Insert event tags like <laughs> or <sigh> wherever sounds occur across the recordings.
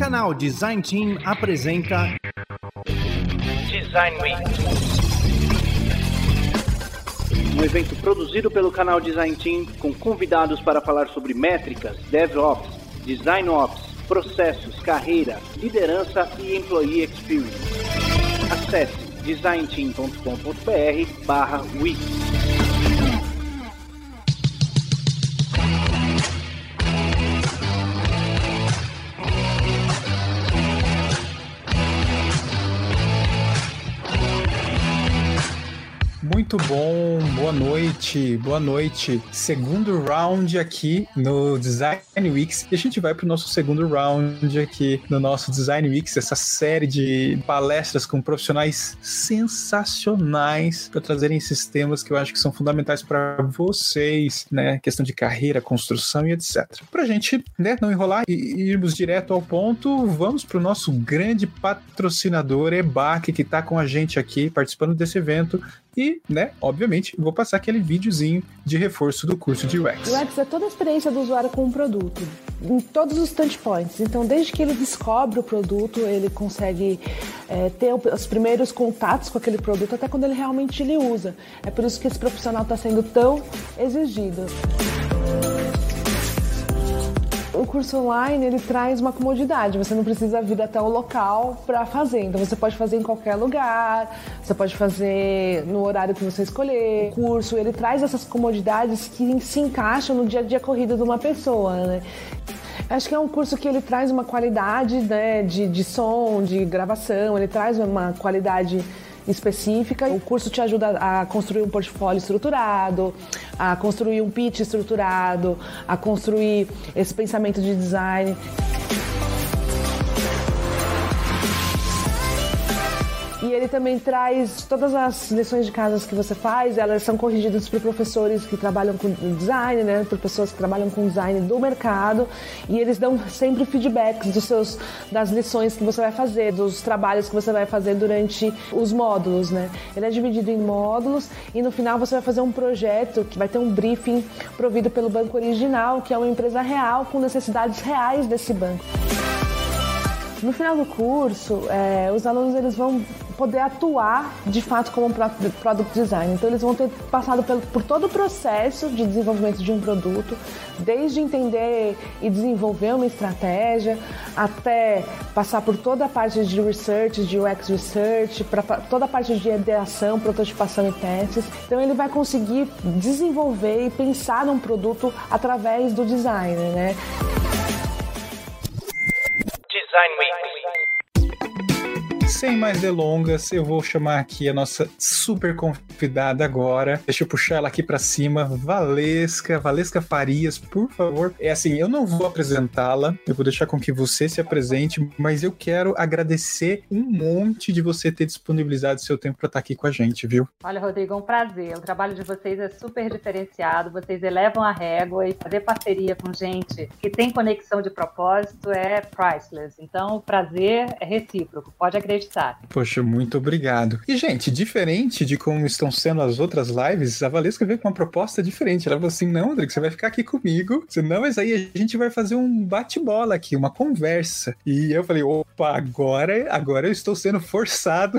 Canal Design Team apresenta Design Week. Um evento produzido pelo canal Design Team com convidados para falar sobre métricas, DevOps, Design Ops, processos, carreira, liderança e employee experience. Acesse designteam.com.br/week. Muito bom, boa noite, boa noite. Segundo round aqui no Design Weeks. E a gente vai para o nosso segundo round aqui no nosso Design Weeks, essa série de palestras com profissionais sensacionais para trazerem esses temas que eu acho que são fundamentais para vocês, né? Questão de carreira, construção e etc. Para a gente né, não enrolar e irmos direto ao ponto, vamos para o nosso grande patrocinador, EBAC, que está com a gente aqui participando desse evento e, né, obviamente, vou passar aquele videozinho de reforço do curso de UX. UX é toda a experiência do usuário com o produto, em todos os touchpoints. Então, desde que ele descobre o produto, ele consegue é, ter os primeiros contatos com aquele produto, até quando ele realmente ele usa. É por isso que esse profissional está sendo tão exigido o curso online ele traz uma comodidade. Você não precisa vir até o local para fazer. Então você pode fazer em qualquer lugar. Você pode fazer no horário que você escolher. O curso ele traz essas comodidades que se encaixam no dia a dia corrido de uma pessoa, né? Acho que é um curso que ele traz uma qualidade né, de, de som, de gravação, ele traz uma qualidade específica. O curso te ajuda a construir um portfólio estruturado, a construir um pitch estruturado, a construir esse pensamento de design. E ele também traz todas as lições de casa que você faz, elas são corrigidas por professores que trabalham com design, né? Por pessoas que trabalham com design do mercado. E eles dão sempre feedbacks dos seus, das lições que você vai fazer, dos trabalhos que você vai fazer durante os módulos, né? Ele é dividido em módulos e no final você vai fazer um projeto que vai ter um briefing provido pelo banco original, que é uma empresa real com necessidades reais desse banco. No final do curso, é, os alunos eles vão poder atuar de fato como product design. Então eles vão ter passado por, todo o processo de desenvolvimento de um produto, desde entender e desenvolver uma estratégia, até passar por toda a parte de research, de UX research, para toda a parte de ideação, prototipação e testes. Então ele vai conseguir desenvolver e pensar num produto através do design, né? Design Week. Sem mais delongas, eu vou chamar aqui a nossa super convidada agora. Deixa eu puxar ela aqui para cima. Valesca, Valesca Farias, por favor. É assim, eu não vou apresentá-la, eu vou deixar com que você se apresente, mas eu quero agradecer um monte de você ter disponibilizado seu tempo para estar aqui com a gente, viu? Olha, Rodrigo, é um prazer. O trabalho de vocês é super diferenciado, vocês elevam a régua e fazer parceria com gente que tem conexão de propósito é priceless. Então, o prazer é recíproco, pode acreditar. Poxa, muito obrigado. E, gente, diferente de como estão sendo as outras lives, a Valesca veio com uma proposta diferente. Ela falou assim: não, André, você vai ficar aqui comigo. Não, mas aí a gente vai fazer um bate-bola aqui, uma conversa. E eu falei: opa, agora, agora eu estou sendo forçado.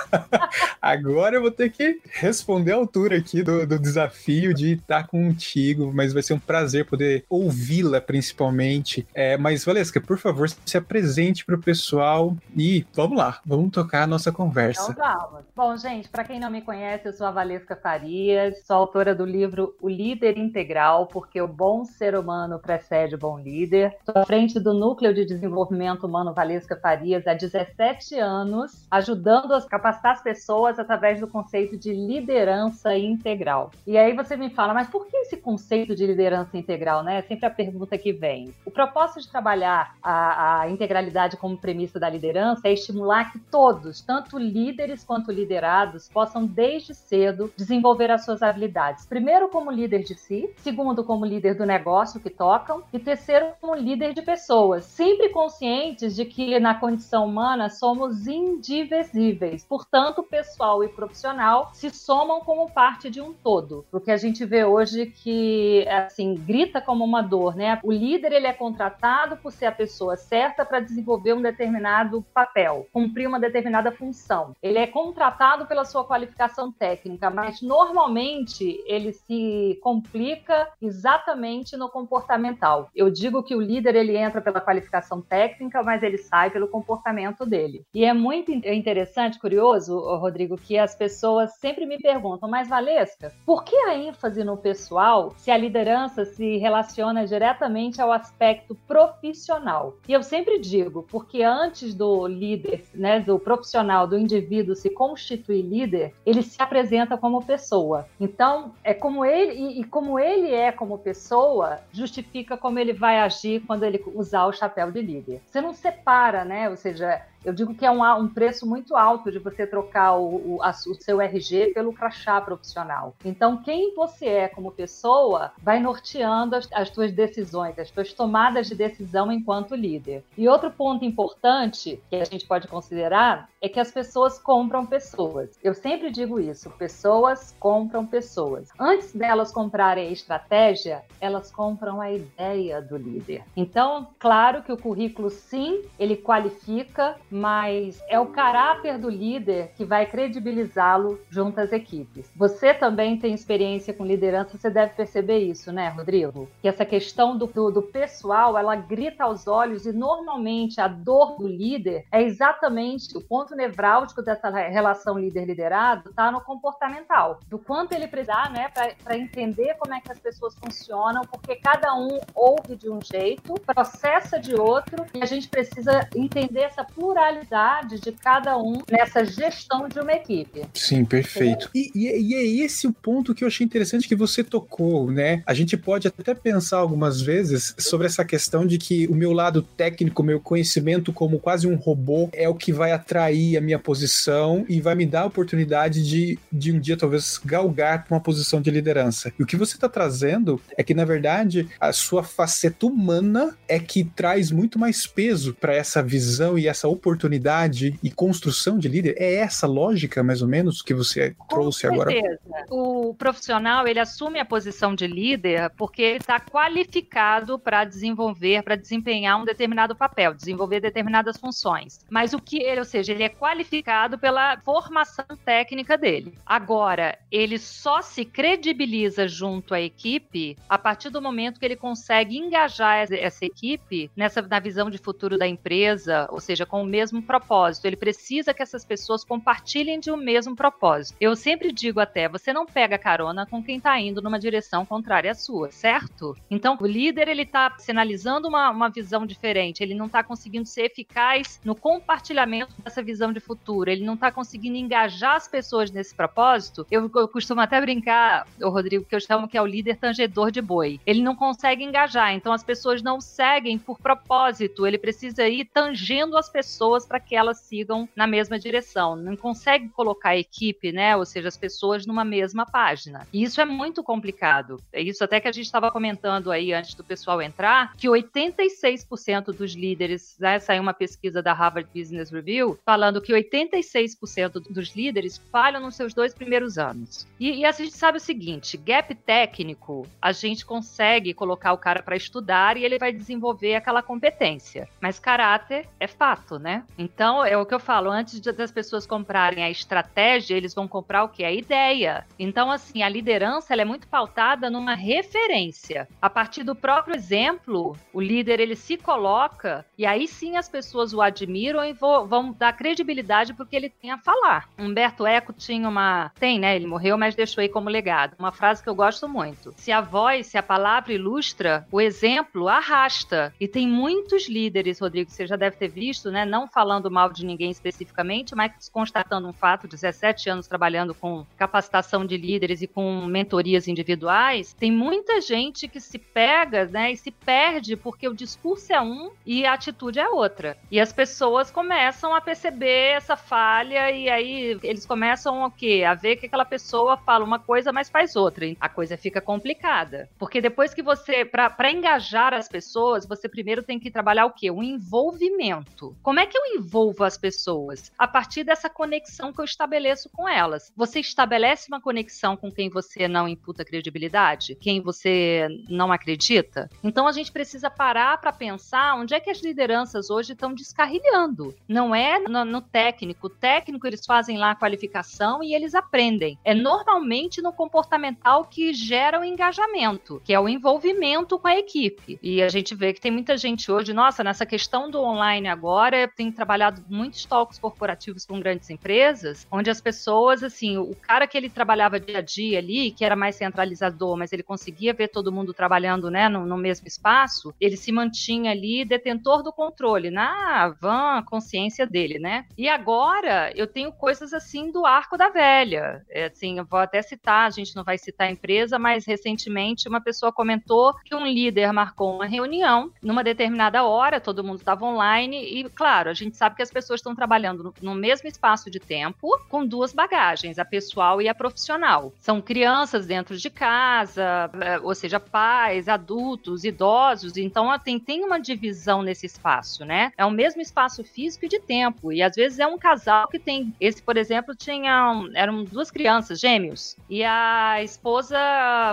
<laughs> agora eu vou ter que responder a altura aqui do, do desafio de estar contigo, mas vai ser um prazer poder ouvi-la, principalmente. É, mas, Valesca, por favor, se apresente para o pessoal e vamos lá, vamos tocar a nossa conversa. Então, vamos. Bom, gente, para quem não me conhece, eu sou a Valesca Farias, sou autora do livro O Líder Integral, porque o bom ser humano precede o bom líder. Estou à frente do Núcleo de Desenvolvimento Humano Valesca Farias há 17 anos, ajudando a capacitar as pessoas através do conceito de liderança integral. E aí você me fala, mas por que esse conceito de liderança integral, né? É sempre a pergunta que vem. O propósito de trabalhar a, a integralidade como premissa da liderança é estimular que todos, tanto líderes quanto liderados, possam desde cedo desenvolver as suas habilidades. Primeiro, como líder de si, segundo, como líder do negócio que tocam, e terceiro, como líder de pessoas, sempre conscientes de que na condição humana somos indivisíveis, portanto, pessoal e profissional se somam como parte de um todo. O que a gente vê hoje que assim grita como uma dor, né? O líder ele é contratado por ser a pessoa certa para desenvolver um determinado papel, cumprir uma determinada função. Ele é contratado pela sua qualificação técnica, mas normalmente ele se complica exatamente no comportamental. Eu digo que o líder ele entra pela qualificação técnica, mas ele sai pelo comportamento dele. E é muito interessante, curioso, Rodrigo, que as pessoas sempre me perguntam, mas Valesca, por que a ênfase no pessoal se a liderança se relaciona diretamente ao aspecto profissional? E eu sempre digo, porque antes do líder, né, do profissional, do indivíduo se constituir líder, ele se apresenta como pessoa. Então, é como ele e, e como ele é como pessoa, justifica como ele vai agir quando ele usar o chapéu de líder. Você não separa, né? Ou seja, eu digo que é um, um preço muito alto de você trocar o, o, a, o, seu RG pelo crachá profissional. Então, quem você é como pessoa vai norteando as, as suas decisões, as suas tomadas de decisão enquanto líder. E outro ponto importante que a gente pode considerar é que as pessoas compram pessoas. Eu sempre digo isso: pessoas compram pessoas. Antes delas comprarem a estratégia, elas compram a ideia do líder. Então, claro que o currículo, sim, ele qualifica mas é o caráter do líder que vai credibilizá-lo junto às equipes. Você também tem experiência com liderança, você deve perceber isso, né, Rodrigo? Que essa questão do, do, do pessoal, ela grita aos olhos e normalmente a dor do líder é exatamente o ponto nevrálgico dessa relação líder-liderado está no comportamental, do quanto ele precisar, né, para entender como é que as pessoas funcionam, porque cada um ouve de um jeito, processa de outro, e a gente precisa entender essa pluralidade pluralidade de cada um nessa gestão de uma equipe. Sim, perfeito. E, e, e, é esse o ponto que eu achei interessante que você tocou, né? A gente pode até pensar algumas vezes sobre essa questão de que o meu lado técnico, meu conhecimento como quase um robô é o que vai atrair a minha posição e vai me dar a oportunidade de, de um dia talvez galgar para uma posição de liderança. E o que você está trazendo é que, na verdade, a sua faceta humana é que traz muito mais peso para essa visão e essa oportunidade oportunidade e construção de líder? É essa lógica, mais ou menos, que você Com trouxe certeza. agora? O profissional, ele assume a posição de líder porque ele está qualificado para desenvolver, para desempenhar um determinado papel, desenvolver determinadas funções. Mas o que ele, ou seja, ele é qualificado pela formação técnica dele. Agora, ele só se credibiliza junto à equipe a partir do momento que ele consegue engajar essa equipe nessa na visão de futuro da empresa, ou seja, com o mesmo propósito. Ele precisa que essas pessoas compartilhem de um mesmo propósito. Eu sempre digo até, você não pega carona com quem está indo numa direção contrária à sua, certo? Então, o líder ele está sinalizando uma, uma visão diferente. Ele não está conseguindo ser eficaz no compartilhamento dessa visão de futuro. Ele não está conseguindo engajar as pessoas nesse propósito. Eu, eu costumo até brincar, o Rodrigo, que eu chamo que é o líder tangedor de boi. Ele não consegue engajar. Então, as pessoas não seguem por propósito. Ele precisa ir tangendo as pessoas pessoas para que elas sigam na mesma direção. Não consegue colocar a equipe, né? Ou seja, as pessoas numa mesma página. E isso é muito complicado. É isso até que a gente estava comentando aí antes do pessoal entrar, que 86% dos líderes, né, saiu uma pesquisa da Harvard Business Review falando que 86% dos líderes falham nos seus dois primeiros anos. E, e a gente sabe o seguinte: gap técnico, a gente consegue colocar o cara para estudar e ele vai desenvolver aquela competência. Mas caráter é fato, né? Né? Então, é o que eu falo, antes das pessoas comprarem a estratégia, eles vão comprar o que? A ideia. Então, assim, a liderança ela é muito pautada numa referência. A partir do próprio exemplo, o líder ele se coloca e aí sim as pessoas o admiram e vão dar credibilidade porque ele tem a falar. Humberto Eco tinha uma, tem, né? Ele morreu, mas deixou aí como legado. Uma frase que eu gosto muito. Se a voz, se a palavra ilustra, o exemplo arrasta. E tem muitos líderes, Rodrigo, você já deve ter visto, né? Não não falando mal de ninguém especificamente, mas constatando um fato, 17 anos trabalhando com capacitação de líderes e com mentorias individuais, tem muita gente que se pega, né, e se perde porque o discurso é um e a atitude é outra. E as pessoas começam a perceber essa falha e aí eles começam o quê? A ver que aquela pessoa fala uma coisa, mas faz outra. A coisa fica complicada. Porque depois que você, para engajar as pessoas, você primeiro tem que trabalhar o quê? O envolvimento. Como é eu envolvo as pessoas? A partir dessa conexão que eu estabeleço com elas. Você estabelece uma conexão com quem você não imputa credibilidade, quem você não acredita. Então a gente precisa parar para pensar onde é que as lideranças hoje estão descarrilhando. Não é no, no técnico. O técnico eles fazem lá a qualificação e eles aprendem. É normalmente no comportamental que gera o engajamento, que é o envolvimento com a equipe. E a gente vê que tem muita gente hoje, nossa, nessa questão do online agora, trabalhado muitos talks corporativos com grandes empresas, onde as pessoas, assim, o cara que ele trabalhava dia a dia ali, que era mais centralizador, mas ele conseguia ver todo mundo trabalhando, né, no, no mesmo espaço, ele se mantinha ali detentor do controle, na van consciência dele, né? E agora eu tenho coisas assim do arco da velha. É, assim, eu vou até citar, a gente não vai citar a empresa, mas recentemente uma pessoa comentou que um líder marcou uma reunião numa determinada hora, todo mundo estava online e, claro, a gente sabe que as pessoas estão trabalhando no, mesmo espaço de tempo com duas bagagens, a pessoal e a profissional. São crianças dentro de casa, é, ou seja, pais, adultos, idosos, então tem, tem uma divisão nesse espaço, né? É o mesmo espaço físico e de tempo, e às vezes é um casal que tem, esse, por exemplo, tinha, eram duas crianças, gêmeos, e a esposa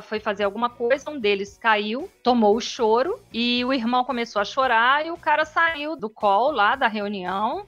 foi fazer alguma coisa, um deles caiu, tomou o choro, e o irmão começou a chorar, e o cara saiu do call lá, da reunião,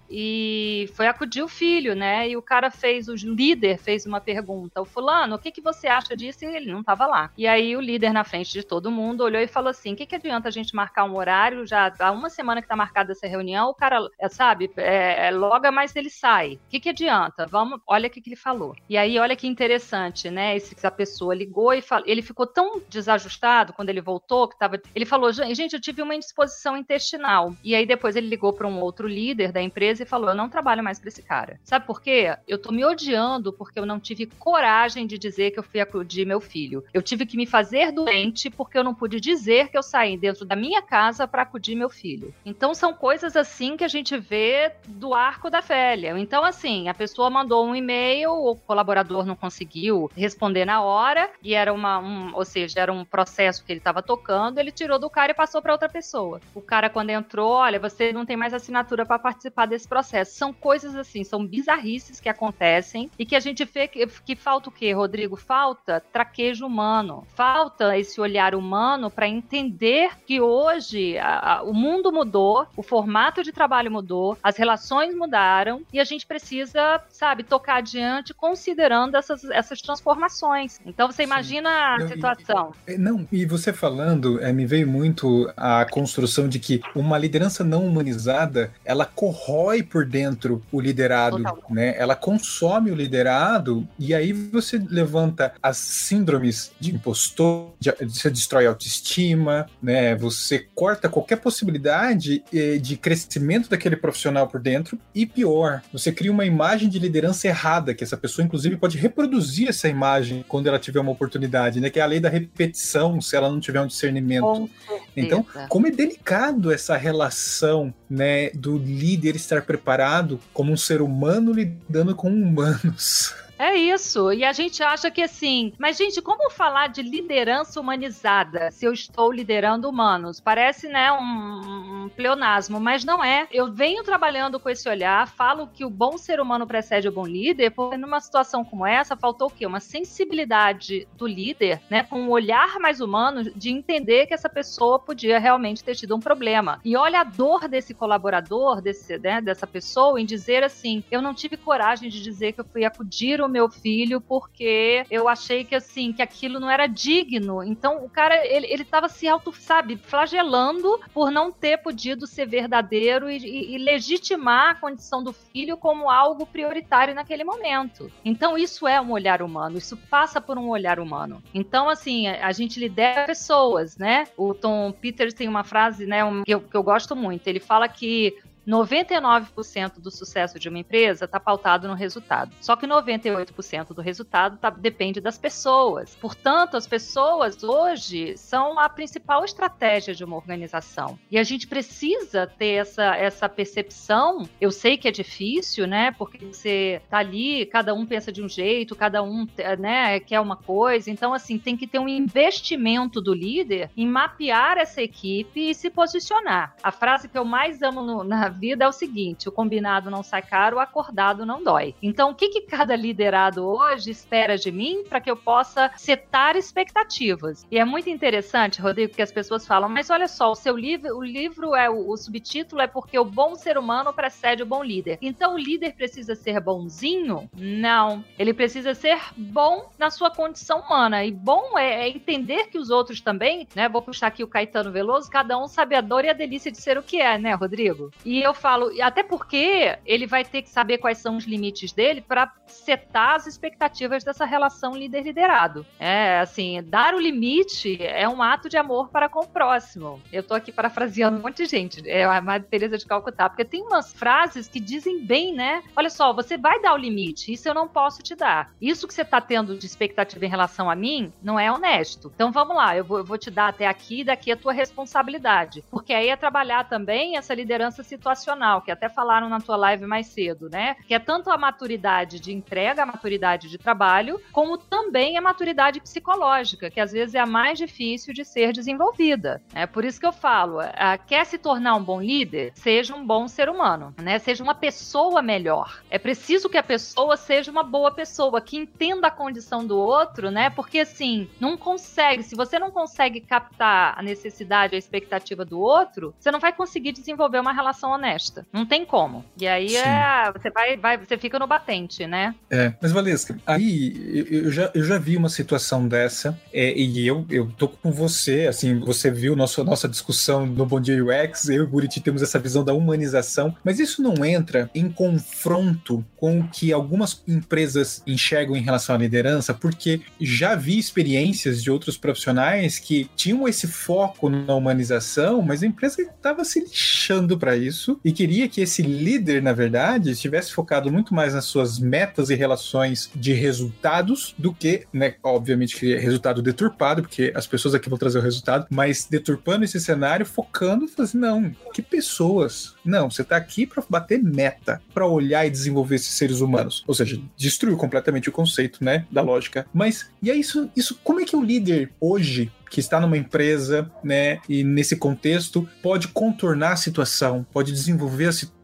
e foi acudir o filho, né? E o cara fez, o líder fez uma pergunta, o fulano, o que, que você acha disso? E ele não estava lá. E aí o líder na frente de todo mundo olhou e falou assim, o que, que adianta a gente marcar um horário, já há uma semana que está marcada essa reunião, o cara, é, sabe, é, é, loga, mas ele sai. O que, que adianta? Vamos, olha o que, que ele falou. E aí, olha que interessante, né? Esse, essa pessoa ligou e ele ficou tão desajustado quando ele voltou, que tava, ele falou, gente, eu tive uma indisposição intestinal. E aí depois ele ligou para um outro líder da empresa e falou, eu não trabalho mais para esse cara. Sabe por quê? Eu tô me odiando porque eu não tive coragem de dizer que eu fui acudir meu filho. Eu tive que me fazer doente porque eu não pude dizer que eu saí dentro da minha casa para acudir meu filho. Então são coisas assim que a gente vê do arco da velha. Então assim, a pessoa mandou um e-mail, o colaborador não conseguiu responder na hora e era uma, um, ou seja, era um processo que ele estava tocando, ele tirou do cara e passou para outra pessoa. O cara quando entrou, olha, você não tem mais assinatura para participar desse processo. São coisas assim, são bizarrices que acontecem e que a gente vê que, que falta o quê, Rodrigo? Falta traquejo humano. Falta esse olhar humano para entender que hoje a, a, o mundo mudou, o formato de trabalho mudou, as relações mudaram e a gente precisa, sabe, tocar adiante considerando essas, essas transformações. Então você imagina Sim. a situação. E, não, e você falando, é, me veio muito a construção de que uma liderança não humanizada, ela corrói por dentro o liderado, Total. né? Ela consome o liderado e aí você levanta as síndromes de impostor, de, você destrói a autoestima, né? Você corta qualquer possibilidade eh, de crescimento daquele profissional por dentro e pior, você cria uma imagem de liderança errada que essa pessoa inclusive pode reproduzir essa imagem quando ela tiver uma oportunidade, né? Que é a lei da repetição, se ela não tiver um discernimento. Então, como é delicado essa relação, né, do líder estar preparado como um ser humano lidando com humanos. <laughs> É isso. E a gente acha que assim, mas gente, como falar de liderança humanizada se eu estou liderando humanos? Parece, né, um, um pleonasmo, mas não é. Eu venho trabalhando com esse olhar, falo que o bom ser humano precede o bom líder, porque numa situação como essa faltou o quê? Uma sensibilidade do líder, né, com um olhar mais humano de entender que essa pessoa podia realmente ter tido um problema. E olha a dor desse colaborador, desse, né, dessa pessoa em dizer assim, eu não tive coragem de dizer que eu fui acudir o meu filho porque eu achei que assim, que aquilo não era digno. Então o cara, ele, ele tava se auto, sabe, flagelando por não ter podido ser verdadeiro e, e, e legitimar a condição do filho como algo prioritário naquele momento. Então isso é um olhar humano, isso passa por um olhar humano. Então, assim, a gente lidera pessoas, né? O Tom Peters tem uma frase, né, um, que, eu, que eu gosto muito. Ele fala que 99% do sucesso de uma empresa está pautado no resultado. Só que 98% do resultado tá, depende das pessoas. Portanto, as pessoas hoje são a principal estratégia de uma organização. E a gente precisa ter essa, essa percepção. Eu sei que é difícil, né? Porque você tá ali, cada um pensa de um jeito, cada um né, quer uma coisa. Então, assim, tem que ter um investimento do líder em mapear essa equipe e se posicionar. A frase que eu mais amo no, na vida é o seguinte: o combinado não sai caro, o acordado não dói. Então, o que, que cada liderado hoje espera de mim para que eu possa setar expectativas? E é muito interessante, Rodrigo, que as pessoas falam, mas olha só, o seu livro, o livro é o, o subtítulo é porque o bom ser humano precede o bom líder. Então, o líder precisa ser bonzinho? Não. Ele precisa ser bom na sua condição humana. E bom é, é entender que os outros também, né? Vou puxar aqui o Caetano Veloso, cada um sabe a dor e a delícia de ser o que é, né, Rodrigo? E eu falo, até porque ele vai ter que saber quais são os limites dele para setar as expectativas dessa relação líder-liderado. É, assim, dar o limite é um ato de amor para com o próximo. Eu tô aqui parafraseando um monte de gente, é a Madre Teresa de Calcutá, porque tem umas frases que dizem bem, né? Olha só, você vai dar o limite, isso eu não posso te dar. Isso que você tá tendo de expectativa em relação a mim não é honesto. Então vamos lá, eu vou, eu vou te dar até aqui, daqui a tua responsabilidade. Porque aí é trabalhar também essa liderança situacional, que até falaram na tua live mais cedo, né? Que é tanto a maturidade de entrega, a maturidade de trabalho, como também a maturidade psicológica, que às vezes é a mais difícil de ser desenvolvida. É por isso que eu falo, a, quer se tornar um bom líder, seja um bom ser humano, né? Seja uma pessoa melhor. É preciso que a pessoa seja uma boa pessoa, que entenda a condição do outro, né? Porque assim, não consegue, se você não consegue captar a necessidade, a expectativa do outro, você não vai conseguir desenvolver uma relação honesta. Não tem como. E aí é, você vai, vai, você fica no batente, né? É, mas Valesca, aí eu já, eu já vi uma situação dessa, é, e eu, eu tô com você, assim, você viu nosso, nossa discussão no Bom Dia UX, eu e o Buriti temos essa visão da humanização, mas isso não entra em confronto com o que algumas empresas enxergam em relação à liderança, porque já vi experiências de outros profissionais que tinham esse foco na humanização, mas a empresa estava se lixando para isso e queria que esse líder, na verdade, estivesse focado muito mais nas suas metas e relações de resultados do que, né, obviamente, que resultado deturpado, porque as pessoas aqui vão trazer o resultado, mas deturpando esse cenário, focando, assim, não, que pessoas. Não, você está aqui para bater meta, para olhar e desenvolver esses seres humanos. Ou seja, destruiu completamente o conceito, né, da lógica. Mas e é isso, isso como é que o líder hoje que está numa empresa, né, e nesse contexto pode contornar a situação, pode desenvolver a situação.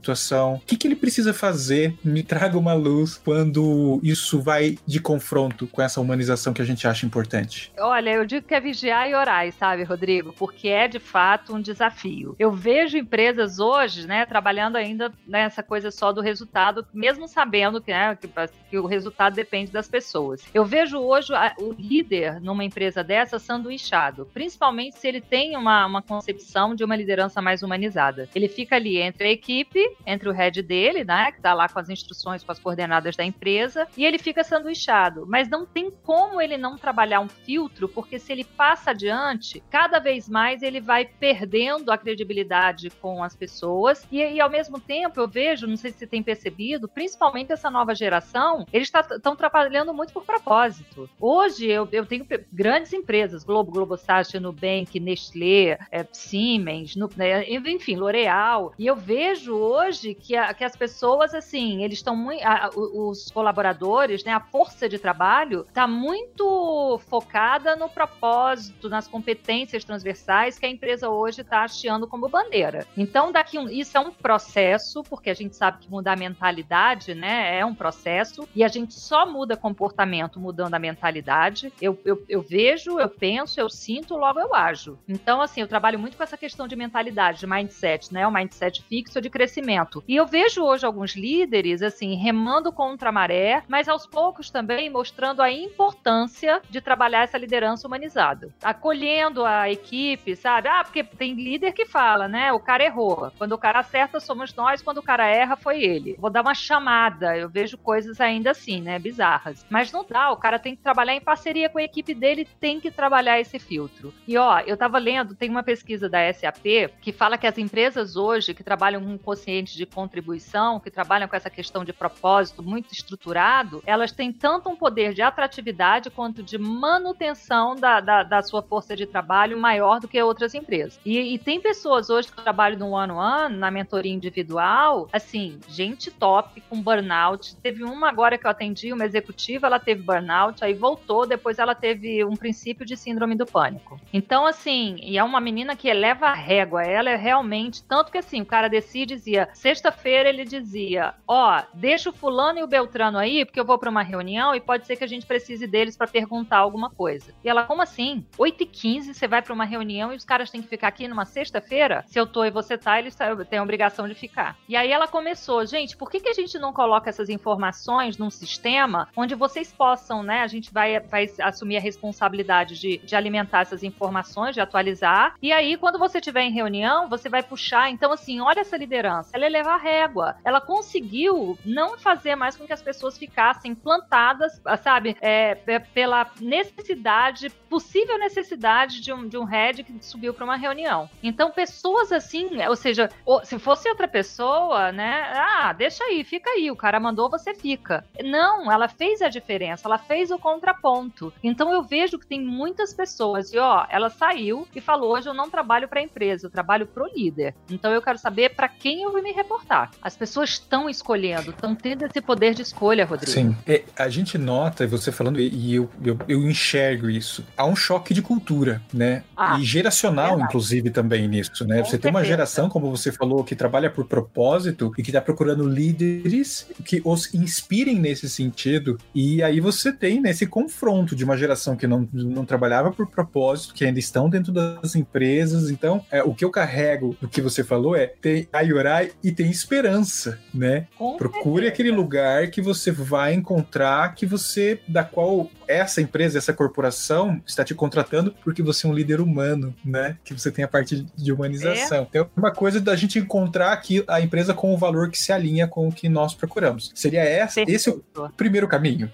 O que, que ele precisa fazer? Me traga uma luz quando isso vai de confronto com essa humanização que a gente acha importante. Olha, eu digo que é vigiar e orar, sabe, Rodrigo? Porque é de fato um desafio. Eu vejo empresas hoje, né, trabalhando ainda nessa coisa só do resultado, mesmo sabendo que, né, que, que o resultado depende das pessoas. Eu vejo hoje a, o líder numa empresa dessa sanduíche principalmente se ele tem uma, uma concepção de uma liderança mais humanizada. Ele fica ali entre a equipe, entre o head dele, né, que está lá com as instruções, com as coordenadas da empresa, e ele fica sanduichado. Mas não tem como ele não trabalhar um filtro, porque se ele passa adiante, cada vez mais ele vai perdendo a credibilidade com as pessoas, e, e ao mesmo tempo eu vejo, não sei se você tem percebido, principalmente essa nova geração, eles estão trabalhando muito por propósito. Hoje eu, eu tenho grandes empresas, Globo, Globo Globosat, Nubank, Nestlé, é, Siemens, no, né, enfim, L'Oréal. E eu vejo hoje que, a, que as pessoas, assim, eles estão muito. A, os colaboradores, né, a força de trabalho está muito focada no propósito, nas competências transversais que a empresa hoje está hasteando como bandeira. Então, daqui um, isso é um processo, porque a gente sabe que mudar a mentalidade, né, é um processo, e a gente só muda comportamento mudando a mentalidade. Eu, eu, eu vejo, eu penso, eu sinto, logo eu ajo. Então, assim, eu trabalho muito com essa questão de mentalidade, de mindset, né? O mindset fixo de crescimento. E eu vejo hoje alguns líderes, assim, remando contra a maré, mas aos poucos também mostrando a importância de trabalhar essa liderança humanizada. Acolhendo a equipe, sabe? Ah, porque tem líder que fala, né? O cara errou. Quando o cara acerta, somos nós. Quando o cara erra, foi ele. Vou dar uma chamada. Eu vejo coisas ainda assim, né? Bizarras. Mas não dá. O cara tem que trabalhar em parceria com a equipe dele, tem que trabalhar esse filtro. E ó, eu tava lendo, tem uma pesquisa da SAP que fala que as empresas hoje que trabalham com consciente de contribuição, que trabalham com essa questão de propósito muito estruturado, elas têm tanto um poder de atratividade quanto de manutenção da, da, da sua força de trabalho maior do que outras empresas. E, e tem pessoas hoje que trabalham no one-on-one, na mentoria individual, assim, gente top, com burnout. Teve uma agora que eu atendi, uma executiva, ela teve burnout, aí voltou, depois ela teve um princípio de síndrome do pânico. Então, assim, e é uma menina que eleva a régua. Ela é realmente. Tanto que, assim, o cara decide dizia: sexta-feira ele dizia: Ó, oh, deixa o fulano e o Beltrano aí, porque eu vou para uma reunião e pode ser que a gente precise deles para perguntar alguma coisa. E ela, como assim? 8h15 você vai para uma reunião e os caras têm que ficar aqui numa sexta-feira? Se eu tô e você tá, eles têm a obrigação de ficar. E aí ela começou, gente, por que, que a gente não coloca essas informações num sistema onde vocês possam, né? A gente vai, vai assumir a responsabilidade de, de alimentar essas informações, de atualizar. E aí, quando você estiver em reunião, você vai puxar. Então, assim, olha essa liderança. Ela eleva a régua. Ela conseguiu não fazer mais com que as pessoas ficassem plantadas, sabe, é, pela necessidade, possível necessidade de um, de um head que subiu para uma reunião. Então, pessoas assim, ou seja, se fosse outra pessoa, né? Ah, deixa aí, fica aí. O cara mandou, você fica. Não, ela fez a diferença, ela fez o contraponto. Então, eu vejo que tem muitas pessoas, e ó, ela saiu e falou: hoje eu não trabalho para a empresa, eu trabalho pro líder. Então, eu quero saber para quem eu vou me reportar. As pessoas estão escolhendo, estão tendo esse poder de escolha, Rodrigo. Sim, é, a gente nota, você falando, e eu, eu, eu, enxergo isso, há um choque de cultura, né? Ah, e geracional, verdade. inclusive, também nisso, né? Com você certeza. tem uma geração, como você falou, que trabalha por propósito e que está procurando líderes que os inspirem nesse sentido. E aí você tem nesse né, confronto de uma geração que não, não trabalhava por propósito, que ainda estão dentro das empresas. Então, é, o que eu carrego do que você falou é ter ayorai e ter esperança, né? Com Procure certeza. aquele lugar que você vai encontrar, que você, da qual essa empresa, essa corporação está te contratando porque você é um líder humano, né? Que você tem a parte de humanização. É. Então, é uma coisa da gente encontrar aqui a empresa com o valor que se alinha com o que nós procuramos. Seria essa, esse o primeiro caminho?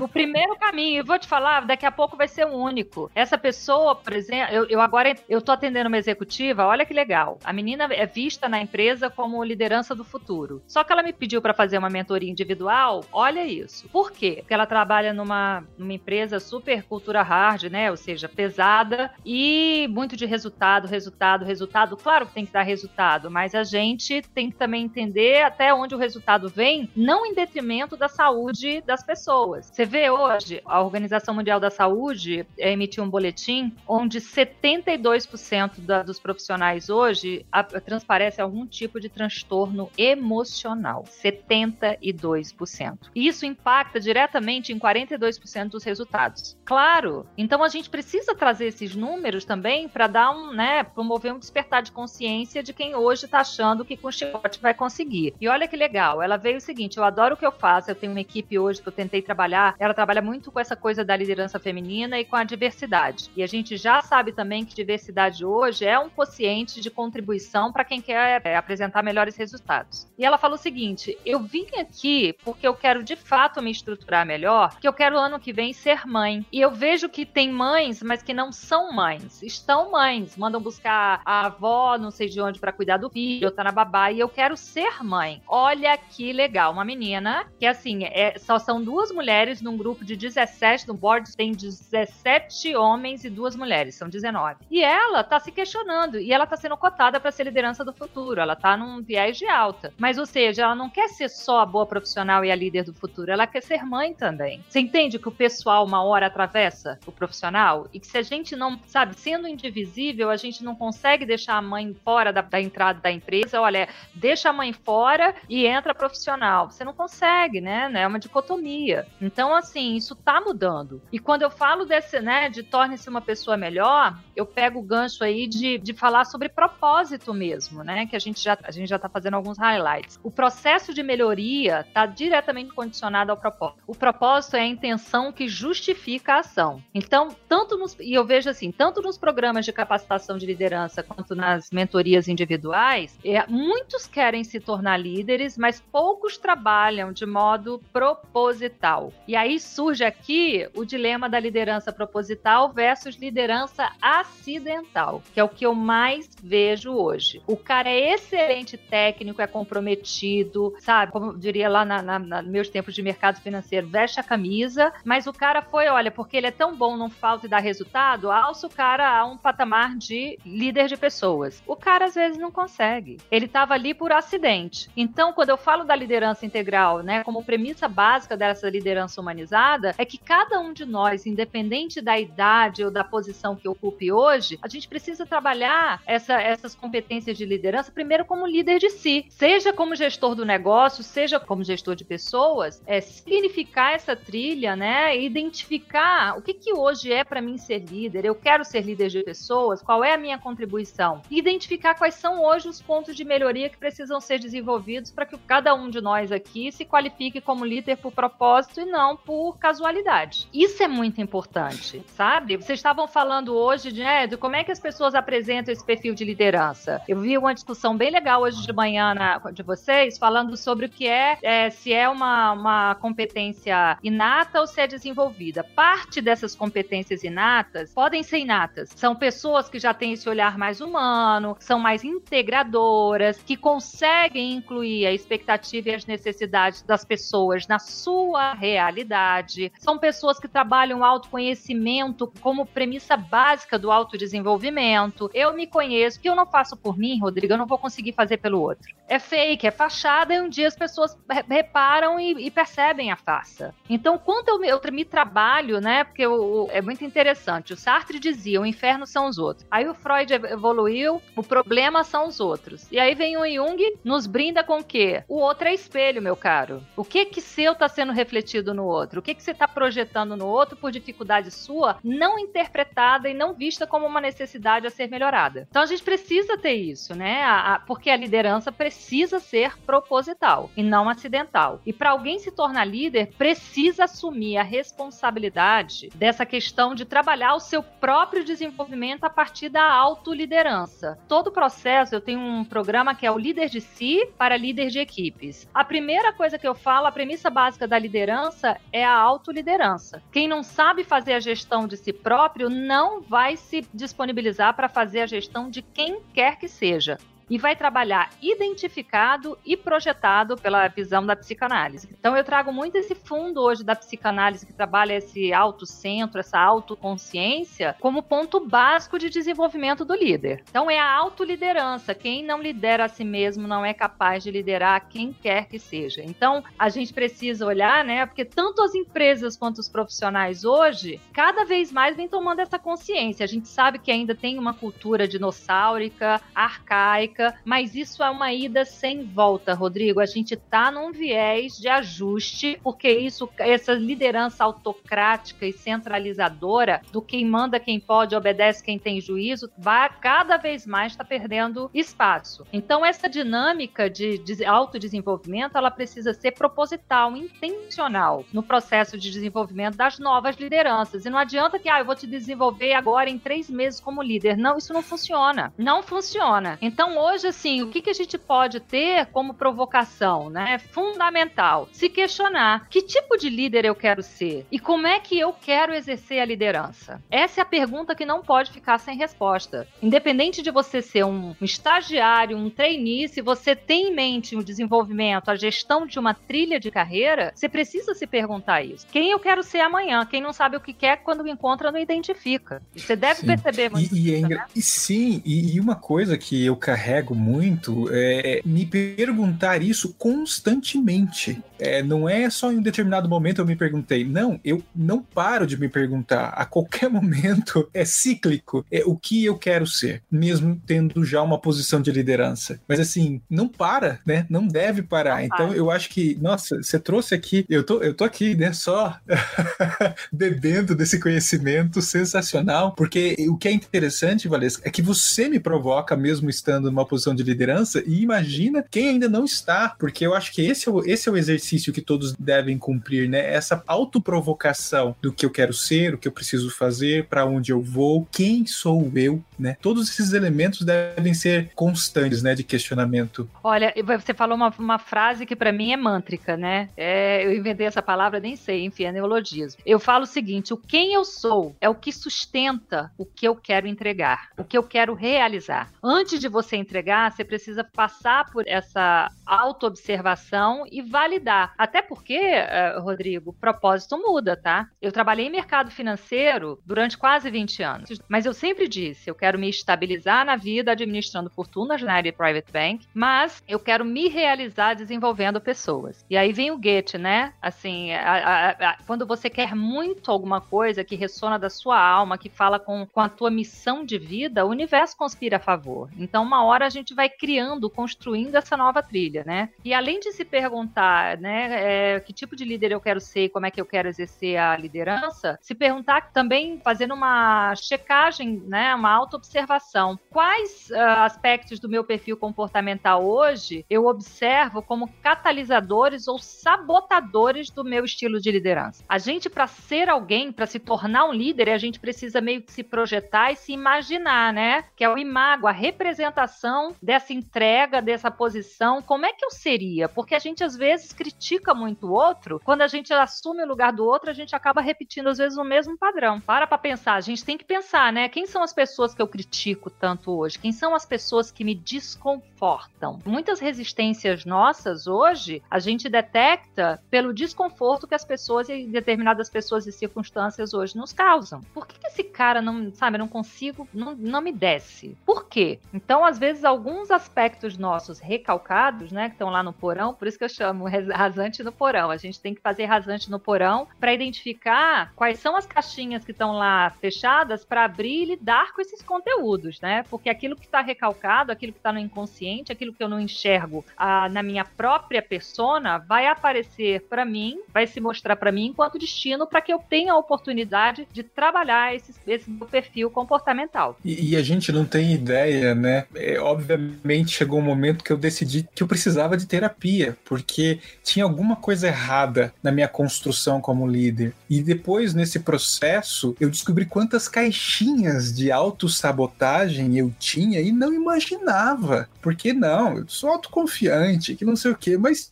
O primeiro caminho, eu vou te falar, daqui a pouco vai ser o único. Essa pessoa, por exemplo, eu, eu agora eu tô atendendo uma executiva, olha que legal. A menina é vista na empresa como liderança do futuro. Só que ela me pediu para fazer uma mentoria individual, olha isso. Por quê? Porque ela trabalha numa numa empresa super cultura hard, né? Ou seja, pesada e muito de resultado, resultado, resultado. Claro que tem que dar resultado, mas a gente tem que também entender até onde o resultado vem, não em detrimento da saúde das pessoas. Você vê hoje, a Organização Mundial da Saúde emitiu um boletim onde 72% da, dos profissionais hoje a, transparece algum tipo de transtorno emocional. 72%. Isso impacta diretamente em 42% dos resultados. Claro. Então a gente precisa trazer esses números também para dar um, né, promover um despertar de consciência de quem hoje está achando que com chicote vai conseguir. E olha que legal, ela veio o seguinte, eu adoro o que eu faço, eu tenho uma equipe hoje que eu tentei trabalhar, ela trabalha muito com essa coisa da liderança feminina e com a diversidade. E a gente já sabe também que diversidade hoje é um quociente de contribuição para quem quer é, apresentar melhores resultados. E ela falou o seguinte, eu vim aqui porque eu quero de fato me estruturar melhor, que eu quero ano que vem ser mãe. E eu vejo que tem mães, mas que não são mães. Estão mães, mandam buscar a avó, não sei de onde, para cuidar do filho, tá na babá, e eu quero ser mãe. Olha que legal. Uma menina que, assim, é, só são duas mulheres num grupo de 17, no board tem 17 homens e duas mulheres, são 19. E ela tá se questionando, e ela tá sendo cotada para ser liderança do futuro. Ela tá num viés de alta. Mas, ou seja, ela não quer ser só a boa profissional e a líder do futuro, ela quer ser mãe também. Você entende que o pessoal uma hora atravessa o profissional e que se a gente não, sabe, sendo indivisível, a gente não consegue deixar a mãe fora da, da entrada da empresa, olha, deixa a mãe fora e entra profissional. Você não consegue, né? É uma dicotomia. Então, assim, isso tá mudando. E quando eu falo desse, né, de torne-se uma pessoa melhor, eu pego o gancho aí de, de falar sobre propósito mesmo, né? Que a gente já, a gente já tá fazendo alguns highlights. O processo de melhoria tá diretamente condicionado ao propósito. O propósito é a intenção que justifica a ação. Então, tanto nos, e eu vejo assim, tanto nos programas de capacitação de liderança quanto nas mentorias individuais, é, muitos querem se tornar líderes, mas poucos trabalham de modo proposital. E aí surge aqui o dilema da liderança proposital versus liderança acidental, que é o que eu mais vejo hoje. O cara é excelente técnico, é comprometido, sabe? Como eu diria lá na, na, na meus tempos de mercado financeiro, veste a camisa, mas o cara foi, olha, porque ele é tão bom, não falta e dá resultado, alça o cara a um patamar de líder de pessoas. O cara às vezes não consegue. Ele estava ali por acidente. Então, quando eu falo da liderança integral, né, como premissa básica dessa liderança humanizada, é que cada um de nós, independente da idade ou da posição que ocupe hoje, a gente precisa trabalhar essa, essas competências de liderança, primeiro como líder de si, seja como gestor do negócio, seja como gestor de pessoas, é significar essa trilha, né? Identificar o que que hoje é para mim ser líder. Eu quero ser líder de pessoas. Qual é a minha contribuição? Identificar quais são hoje os pontos de melhoria que precisam ser desenvolvidos para que cada um de nós aqui se qualifique como líder por propósito e não por casualidade. Isso é muito importante, sabe? Vocês estavam falando hoje de, né, de como é que as pessoas apresentam esse perfil de liderança. Eu vi uma discussão bem legal hoje de manhã na, de vocês falando sobre o que é, é se é uma, uma competência inata ou se é desenvolvida. Parte dessas competências inatas podem ser inatas. São pessoas que já têm esse olhar mais humano, são mais integradoras, que conseguem incluir a expectativa e as necessidades das pessoas na sua realidade. São pessoas que trabalham o autoconhecimento como premissa básica do autodesenvolvimento. Eu me conheço, que eu não faço por mim, Rodrigo, eu não vou conseguir fazer pelo outro. É fake, é fachada, e um dia as pessoas reparam e, e percebem a faça. Então, quando eu, eu me trabalho, né, porque eu, é muito interessante, o Sartre dizia, o inferno são os outros. Aí o Freud evoluiu, o problema são os outros. E aí vem o Jung, nos brinda com o quê? O outro é espelho, meu caro. O que que seu está sendo refletido no outro? O que que você está projetando no outro por dificuldade sua, não interpretada e não vista como uma necessidade a ser melhorada? Então a gente precisa ter isso, né? A, a, porque a liderança precisa ser proposital e não acidental. E para alguém se tornar líder, precisa assumir a responsabilidade dessa questão de trabalhar o seu próprio desenvolvimento a partir da autoliderança. Todo o processo, eu tenho um programa que é o líder de si para líder de equipes. A primeira coisa que eu falo, a premissa básica da liderança é a autoliderança. Quem não sabe fazer a gestão de si próprio não vai se disponibilizar para fazer a gestão de quem quer que seja e vai trabalhar identificado e projetado pela visão da psicanálise. Então eu trago muito esse fundo hoje da psicanálise que trabalha esse autocentro, essa autoconsciência como ponto básico de desenvolvimento do líder. Então é a autoliderança. Quem não lidera a si mesmo não é capaz de liderar quem quer que seja. Então a gente precisa olhar, né? Porque tanto as empresas quanto os profissionais hoje, cada vez mais vem tomando essa consciência. A gente sabe que ainda tem uma cultura dinossáurica, arcaica mas isso é uma ida sem volta, Rodrigo. A gente tá num viés de ajuste, porque isso, essa liderança autocrática e centralizadora do quem manda quem pode, obedece quem tem juízo, vai cada vez mais estar tá perdendo espaço. Então, essa dinâmica de, de autodesenvolvimento, ela precisa ser proposital, intencional no processo de desenvolvimento das novas lideranças. E não adianta que, ah, eu vou te desenvolver agora em três meses como líder. Não, isso não funciona. Não funciona. Então, hoje, assim, o que, que a gente pode ter como provocação, né? Fundamental. Se questionar que tipo de líder eu quero ser e como é que eu quero exercer a liderança. Essa é a pergunta que não pode ficar sem resposta. Independente de você ser um estagiário, um trainee, se você tem em mente o desenvolvimento, a gestão de uma trilha de carreira, você precisa se perguntar isso. Quem eu quero ser amanhã? Quem não sabe o que quer, quando encontra, não identifica. Você deve sim. perceber muito e, isso, e, é né? e sim, e, e uma coisa que eu carrego carrego muito é me perguntar isso constantemente. É, não é só em um determinado momento eu me perguntei. Não, eu não paro de me perguntar. A qualquer <laughs> momento é cíclico. É o que eu quero ser, mesmo tendo já uma posição de liderança. Mas assim, não para, né? Não deve parar. Não então para. eu acho que, nossa, você trouxe aqui, eu tô, eu tô aqui, né? Só <laughs> bebendo desse conhecimento sensacional, porque o que é interessante, Valesca, é que você me provoca, mesmo estando numa posição de liderança, e imagina quem ainda não está, porque eu acho que esse é o, esse é o exercício exercício que todos devem cumprir, né? Essa autoprovocação do que eu quero ser, o que eu preciso fazer, para onde eu vou, quem sou eu, né? Todos esses elementos devem ser constantes, né, de questionamento. Olha, você falou uma, uma frase que para mim é mântrica, né? É, eu inventei essa palavra, nem sei, enfim, é neologismo. Eu falo o seguinte: o quem eu sou é o que sustenta o que eu quero entregar, o que eu quero realizar. Antes de você entregar, você precisa passar por essa autoobservação e validar mudar. Até porque, uh, Rodrigo, propósito muda, tá? Eu trabalhei em mercado financeiro durante quase 20 anos, mas eu sempre disse, eu quero me estabilizar na vida administrando fortunas na área private bank, mas eu quero me realizar desenvolvendo pessoas. E aí vem o Goethe, né? Assim, a, a, a, quando você quer muito alguma coisa que ressona da sua alma, que fala com, com a tua missão de vida, o universo conspira a favor. Então, uma hora a gente vai criando, construindo essa nova trilha, né? E além de se perguntar, né, é, que tipo de líder eu quero ser, como é que eu quero exercer a liderança, se perguntar também fazendo uma checagem, né, uma auto-observação. Quais uh, aspectos do meu perfil comportamental hoje eu observo como catalisadores ou sabotadores do meu estilo de liderança? A gente, para ser alguém, para se tornar um líder, a gente precisa meio que se projetar e se imaginar, né? Que é o imago, a representação dessa entrega, dessa posição. Como é que eu seria? Porque a gente às vezes critica muito o outro. Quando a gente assume o lugar do outro, a gente acaba repetindo às vezes o mesmo padrão. Para pra pensar. A gente tem que pensar, né? Quem são as pessoas que eu critico tanto hoje? Quem são as pessoas que me desconfortam? Muitas resistências nossas hoje, a gente detecta pelo desconforto que as pessoas e determinadas pessoas e circunstâncias hoje nos causam. Por que, que esse cara não, sabe, não consigo, não, não me desce? Por quê? Então, às vezes, alguns aspectos nossos recalcados, né, que estão lá no porão, por isso que eu chamo rasante no porão. A gente tem que fazer rasante no porão para identificar quais são as caixinhas que estão lá fechadas para abrir e lidar com esses conteúdos, né? Porque aquilo que está recalcado, aquilo que está no inconsciente, aquilo que eu não enxergo ah, na minha própria persona, vai aparecer para mim, vai se mostrar para mim enquanto destino para que eu tenha a oportunidade de trabalhar esse, esse meu perfil comportamental. E, e, a gente não tem ideia, né? É, obviamente chegou um momento que eu decidi que eu precisava de terapia, porque tinha alguma coisa errada na minha construção como líder. E depois, nesse processo, eu descobri quantas caixinhas de autossabotagem eu tinha e não imaginava. Porque não, eu sou autoconfiante, que não sei o quê, mas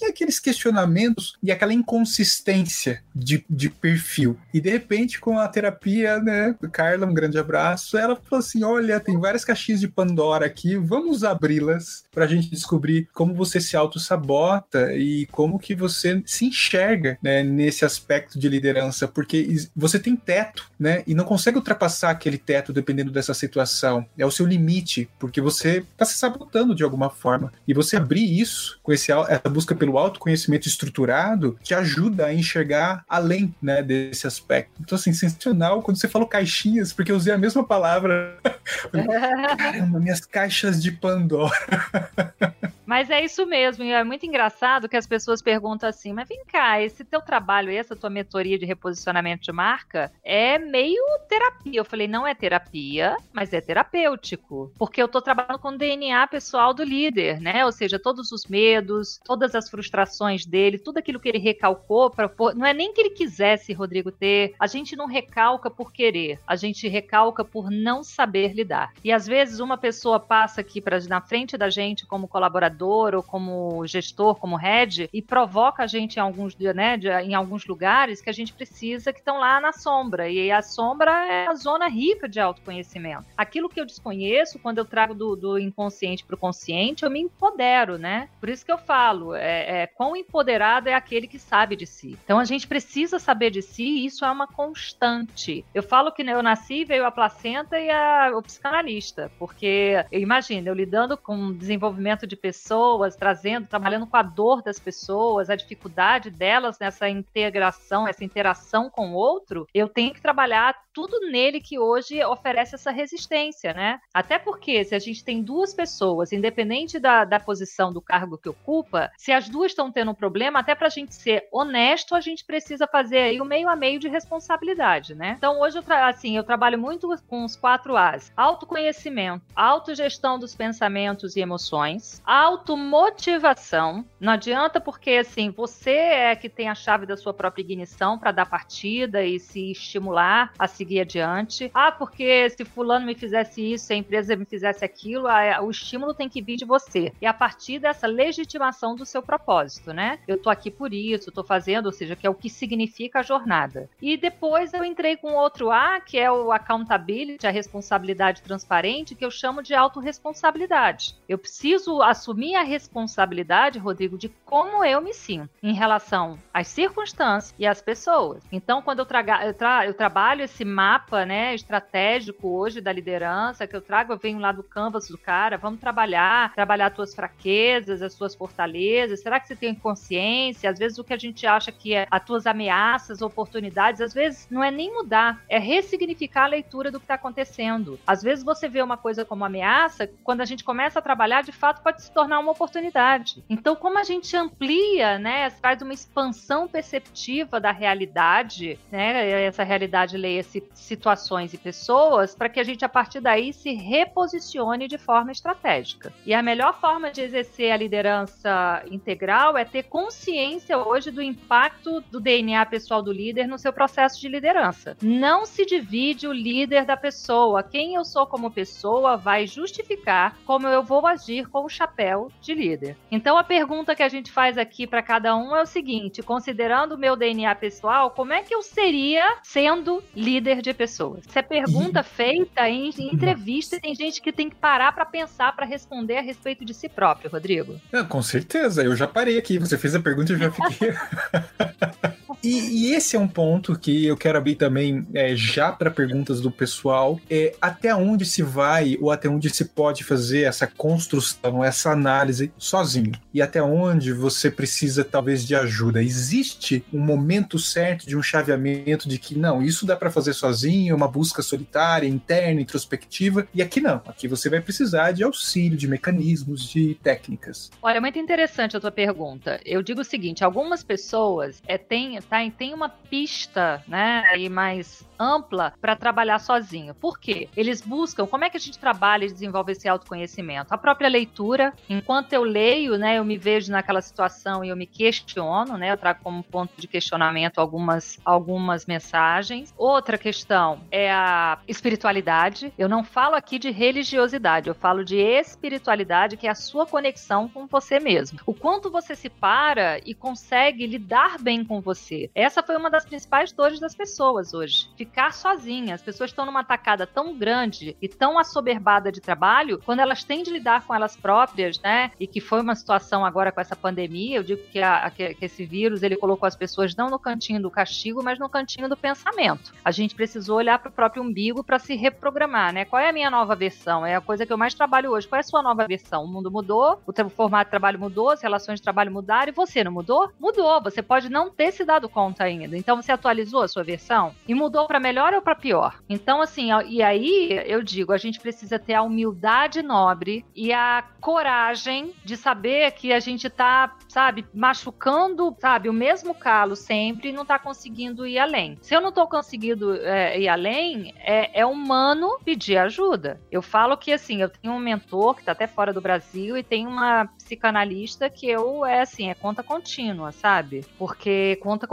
tinha aqueles questionamentos e aquela inconsistência de, de perfil. E de repente, com a terapia, né, Carla, um grande abraço, ela falou assim: olha, tem várias caixinhas de Pandora aqui, vamos abri-las para a gente descobrir como você se auto-sabota e como que você se enxerga né, nesse aspecto de liderança, porque você tem teto, né, e não consegue ultrapassar aquele teto dependendo dessa situação. É o seu limite, porque você está se sabotando de alguma forma. E você abrir isso com esse, essa busca pelo pelo autoconhecimento estruturado te ajuda a enxergar além né, desse aspecto. Então, assim, sensacional quando você falou caixinhas, porque eu usei a mesma palavra. <laughs> Caramba, minhas caixas de Pandora. <laughs> Mas é isso mesmo, e é muito engraçado que as pessoas perguntam assim: mas vem cá, esse teu trabalho, essa tua mentoria de reposicionamento de marca é meio terapia. Eu falei: não é terapia, mas é terapêutico. Porque eu tô trabalhando com o DNA pessoal do líder, né? Ou seja, todos os medos, todas as frustrações dele, tudo aquilo que ele recalcou para não é nem que ele quisesse, Rodrigo, ter. A gente não recalca por querer, a gente recalca por não saber lidar. E às vezes uma pessoa passa aqui para na frente da gente como colaborador ou como gestor, como head, e provoca a gente em alguns, né, em alguns lugares que a gente precisa, que estão lá na sombra. E a sombra é a zona rica de autoconhecimento. Aquilo que eu desconheço, quando eu trago do, do inconsciente para o consciente, eu me empodero, né? Por isso que eu falo, é, é, quão empoderado é aquele que sabe de si. Então a gente precisa saber de si e isso é uma constante. Eu falo que eu nasci, veio a placenta e a, o psicanalista, porque imagina, eu lidando com desenvolvimento de pessoas pessoas, trazendo, trabalhando com a dor das pessoas, a dificuldade delas nessa integração, essa interação com o outro, eu tenho que trabalhar tudo nele que hoje oferece essa resistência, né? Até porque se a gente tem duas pessoas, independente da, da posição do cargo que ocupa, se as duas estão tendo um problema, até para a gente ser honesto, a gente precisa fazer aí o meio a meio de responsabilidade, né? Então hoje eu, assim, eu trabalho muito com os quatro As: autoconhecimento, autogestão dos pensamentos e emoções, automotivação. Não adianta porque assim, você é que tem a chave da sua própria ignição para dar partida e se estimular a seguir adiante. Ah, porque se fulano me fizesse isso, se a empresa me fizesse aquilo, o estímulo tem que vir de você. E a partir dessa legitimação do seu propósito, né? Eu tô aqui por isso, tô fazendo, ou seja, que é o que significa a jornada. E depois eu entrei com outro A, que é o accountability, a responsabilidade transparente, que eu chamo de autorresponsabilidade. Eu preciso assumir assumir a responsabilidade, Rodrigo, de como eu me sinto em relação às circunstâncias e às pessoas. Então, quando eu, traga, eu, tra, eu trabalho esse mapa né, estratégico hoje da liderança, que eu trago, eu venho lá do canvas do cara, vamos trabalhar, trabalhar as tuas fraquezas, as suas fortalezas. Será que você tem consciência? Às vezes o que a gente acha que é as tuas ameaças, oportunidades, às vezes não é nem mudar, é ressignificar a leitura do que está acontecendo. Às vezes você vê uma coisa como ameaça, quando a gente começa a trabalhar, de fato pode se tornar uma oportunidade. Então, como a gente amplia, né, faz uma expansão perceptiva da realidade, né, essa realidade leia-se situações e pessoas, para que a gente a partir daí se reposicione de forma estratégica. E a melhor forma de exercer a liderança integral é ter consciência hoje do impacto do DNA pessoal do líder no seu processo de liderança. Não se divide o líder da pessoa. Quem eu sou como pessoa vai justificar como eu vou agir com o chapéu de líder. Então a pergunta que a gente faz aqui para cada um é o seguinte: considerando o meu DNA pessoal, como é que eu seria sendo líder de pessoas? Isso é pergunta <laughs> feita em entrevista tem gente que tem que parar para pensar para responder a respeito de si próprio, Rodrigo. É, com certeza, eu já parei aqui. Você fez a pergunta e eu já fiquei. <laughs> E, e, esse é um ponto que eu quero abrir também é, já para perguntas do pessoal. É até onde se vai ou até onde se pode fazer essa construção, essa análise sozinho? E até onde você precisa talvez de ajuda? Existe um momento certo de um chaveamento de que não, isso dá para fazer sozinho, é uma busca solitária, interna, introspectiva. E aqui não. Aqui você vai precisar de auxílio, de mecanismos, de técnicas. Olha, muito interessante a tua pergunta. Eu digo o seguinte: algumas pessoas é, têm tá, tem uma pista, né, aí mais ampla para trabalhar sozinho. Por quê? Eles buscam como é que a gente trabalha e desenvolve esse autoconhecimento. A própria leitura, enquanto eu leio, né, eu me vejo naquela situação e eu me questiono, né, eu trago como ponto de questionamento algumas, algumas mensagens. Outra questão é a espiritualidade. Eu não falo aqui de religiosidade, eu falo de espiritualidade, que é a sua conexão com você mesmo. O quanto você se para e consegue lidar bem com você. Essa foi uma das principais dores das pessoas hoje ficar sozinha. As pessoas estão numa tacada tão grande e tão assoberbada de trabalho, quando elas têm de lidar com elas próprias, né? E que foi uma situação agora com essa pandemia, eu digo que, a, que, esse vírus ele colocou as pessoas não no cantinho do castigo, mas no cantinho do pensamento. A gente precisou olhar para o próprio umbigo para se reprogramar, né? Qual é a minha nova versão? É a coisa que eu mais trabalho hoje. Qual é a sua nova versão? O mundo mudou, o formato de trabalho mudou, as relações de trabalho mudaram e você não mudou? Mudou. Você pode não ter se dado conta ainda. Então você atualizou a sua versão e mudou para melhor ou para pior. Então, assim, e aí eu digo, a gente precisa ter a humildade nobre e a coragem de saber que a gente tá, sabe, machucando, sabe, o mesmo calo sempre e não tá conseguindo ir além. Se eu não tô conseguindo é, ir além, é, é humano pedir ajuda. Eu falo que, assim, eu tenho um mentor que tá até fora do Brasil e tem uma psicanalista que eu, é assim, é conta contínua, sabe? Porque conta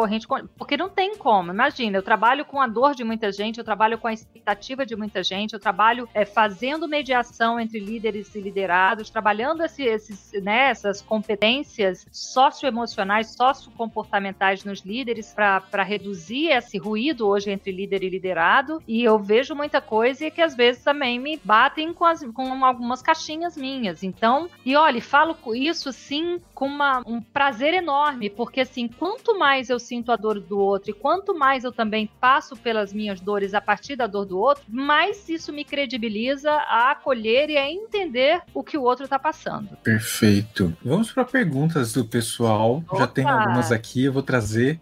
porque não tem como. Imagina, eu trabalho com a dor de muita gente, eu trabalho com a expectativa de muita gente, eu trabalho é, fazendo mediação entre líderes e liderados, trabalhando esse, esses, né, essas competências socioemocionais, sociocomportamentais nos líderes para reduzir esse ruído hoje entre líder e liderado. E eu vejo muita coisa que às vezes também me batem com, as, com algumas caixinhas minhas. Então, e olha, falo isso sim com uma, um prazer enorme, porque assim, quanto mais eu sinto a dor do outro e quanto mais eu também passo pelas as minhas dores a partir da dor do outro, mais isso me credibiliza a acolher e a entender o que o outro está passando. Perfeito. Vamos para perguntas do pessoal. Opa. Já tem algumas aqui, eu vou trazer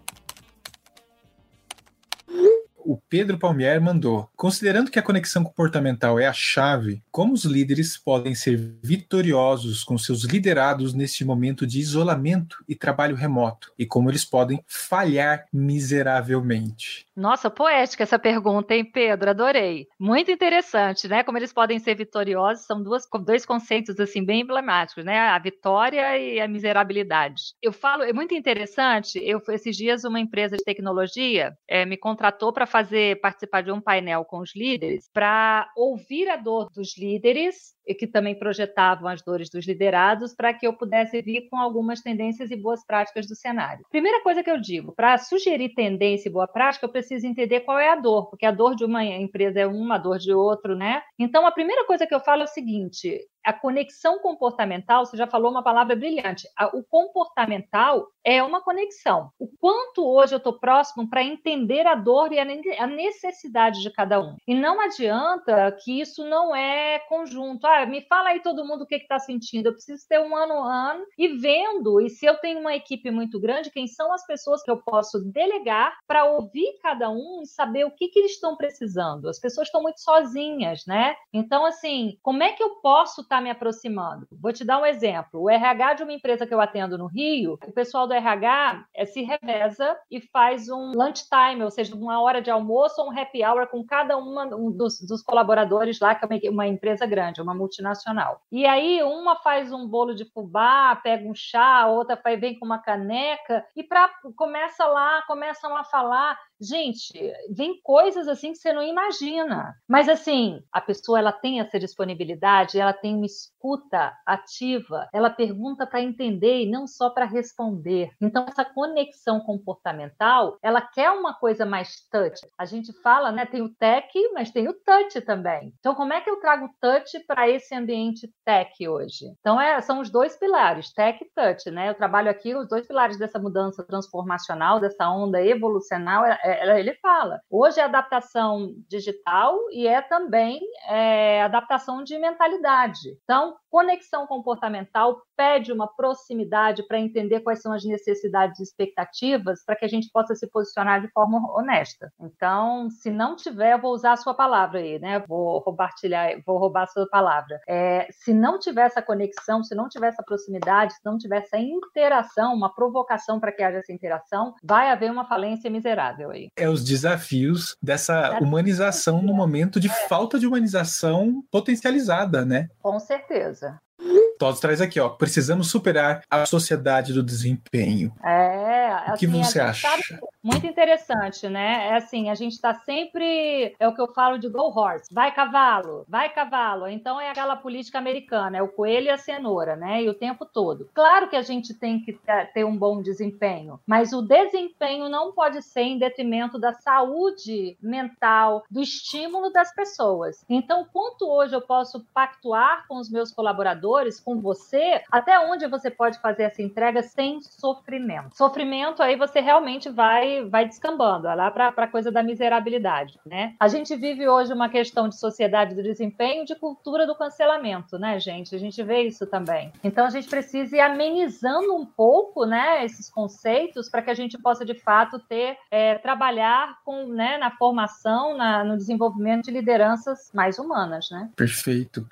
Pedro Palmier mandou. Considerando que a conexão comportamental é a chave, como os líderes podem ser vitoriosos com seus liderados neste momento de isolamento e trabalho remoto? E como eles podem falhar miseravelmente? Nossa, poética essa pergunta, hein, Pedro? Adorei. Muito interessante, né? Como eles podem ser vitoriosos, são duas, dois conceitos assim bem emblemáticos, né? A vitória e a miserabilidade. Eu falo, é muito interessante. Eu esses dias uma empresa de tecnologia é, me contratou para fazer participar de um painel com os líderes para ouvir a dor dos líderes que também projetavam as dores dos liderados para que eu pudesse vir com algumas tendências e boas práticas do cenário. Primeira coisa que eu digo, para sugerir tendência e boa prática, eu preciso entender qual é a dor, porque a dor de uma empresa é uma, a dor de outro, né? Então, a primeira coisa que eu falo é o seguinte: a conexão comportamental, você já falou uma palavra brilhante. O comportamental é uma conexão. O quanto hoje eu estou próximo para entender a dor e a necessidade de cada um. E não adianta que isso não é conjunto. Ah, me fala aí todo mundo o que está sentindo. Eu preciso ter um ano a ano e vendo. E se eu tenho uma equipe muito grande, quem são as pessoas que eu posso delegar para ouvir cada um e saber o que, que eles estão precisando? As pessoas estão muito sozinhas, né? Então, assim, como é que eu posso estar tá me aproximando? Vou te dar um exemplo. O RH de uma empresa que eu atendo no Rio, o pessoal do RH é, se reveza e faz um lunch time, ou seja, uma hora de almoço ou um happy hour com cada uma um dos, dos, colaboradores lá, que é uma empresa grande, uma multinacional. E aí, uma faz um bolo de fubá, pega um chá, outra vem com uma caneca, e pra, começa lá, começam a falar Gente, vem coisas assim que você não imagina. Mas assim, a pessoa ela tem essa disponibilidade, ela tem uma escuta ativa, ela pergunta para entender e não só para responder. Então essa conexão comportamental, ela quer uma coisa mais touch. A gente fala, né, tem o tech, mas tem o touch também. Então como é que eu trago touch para esse ambiente tech hoje? Então é, são os dois pilares, tech e touch, né? Eu trabalho aqui os dois pilares dessa mudança transformacional, dessa onda evolucional é, ele fala. Hoje é adaptação digital e é também é, adaptação de mentalidade. Então, conexão comportamental pede uma proximidade para entender quais são as necessidades e expectativas para que a gente possa se posicionar de forma honesta. Então, se não tiver, vou usar a sua palavra aí, né? Vou compartilhar, vou roubar a sua palavra. É, se não tiver essa conexão, se não tiver essa proximidade, se não tiver essa interação, uma provocação para que haja essa interação, vai haver uma falência miserável aí. É os desafios dessa humanização no momento de falta de humanização potencializada, né? Com certeza. Todos traz aqui, ó. Precisamos superar a sociedade do desempenho. É. O que assim, você acha? Sabe, muito interessante, né? É assim, a gente está sempre. É o que eu falo de go horse. Vai cavalo, vai cavalo. Então é aquela política americana, é o coelho e a cenoura, né? E o tempo todo. Claro que a gente tem que ter um bom desempenho, mas o desempenho não pode ser em detrimento da saúde mental, do estímulo das pessoas. Então, quanto hoje eu posso pactuar com os meus colaboradores, com você, até onde você pode fazer essa entrega sem sofrimento? Sofrimento aí você realmente vai vai, descambando, lá para a coisa da miserabilidade, né? A gente vive hoje uma questão de sociedade do desempenho, de cultura do cancelamento, né, gente? A gente vê isso também. Então a gente precisa ir amenizando um pouco, né, esses conceitos para que a gente possa de fato ter é, trabalhar com, né, na formação, na, no desenvolvimento de lideranças mais humanas, né? Perfeito.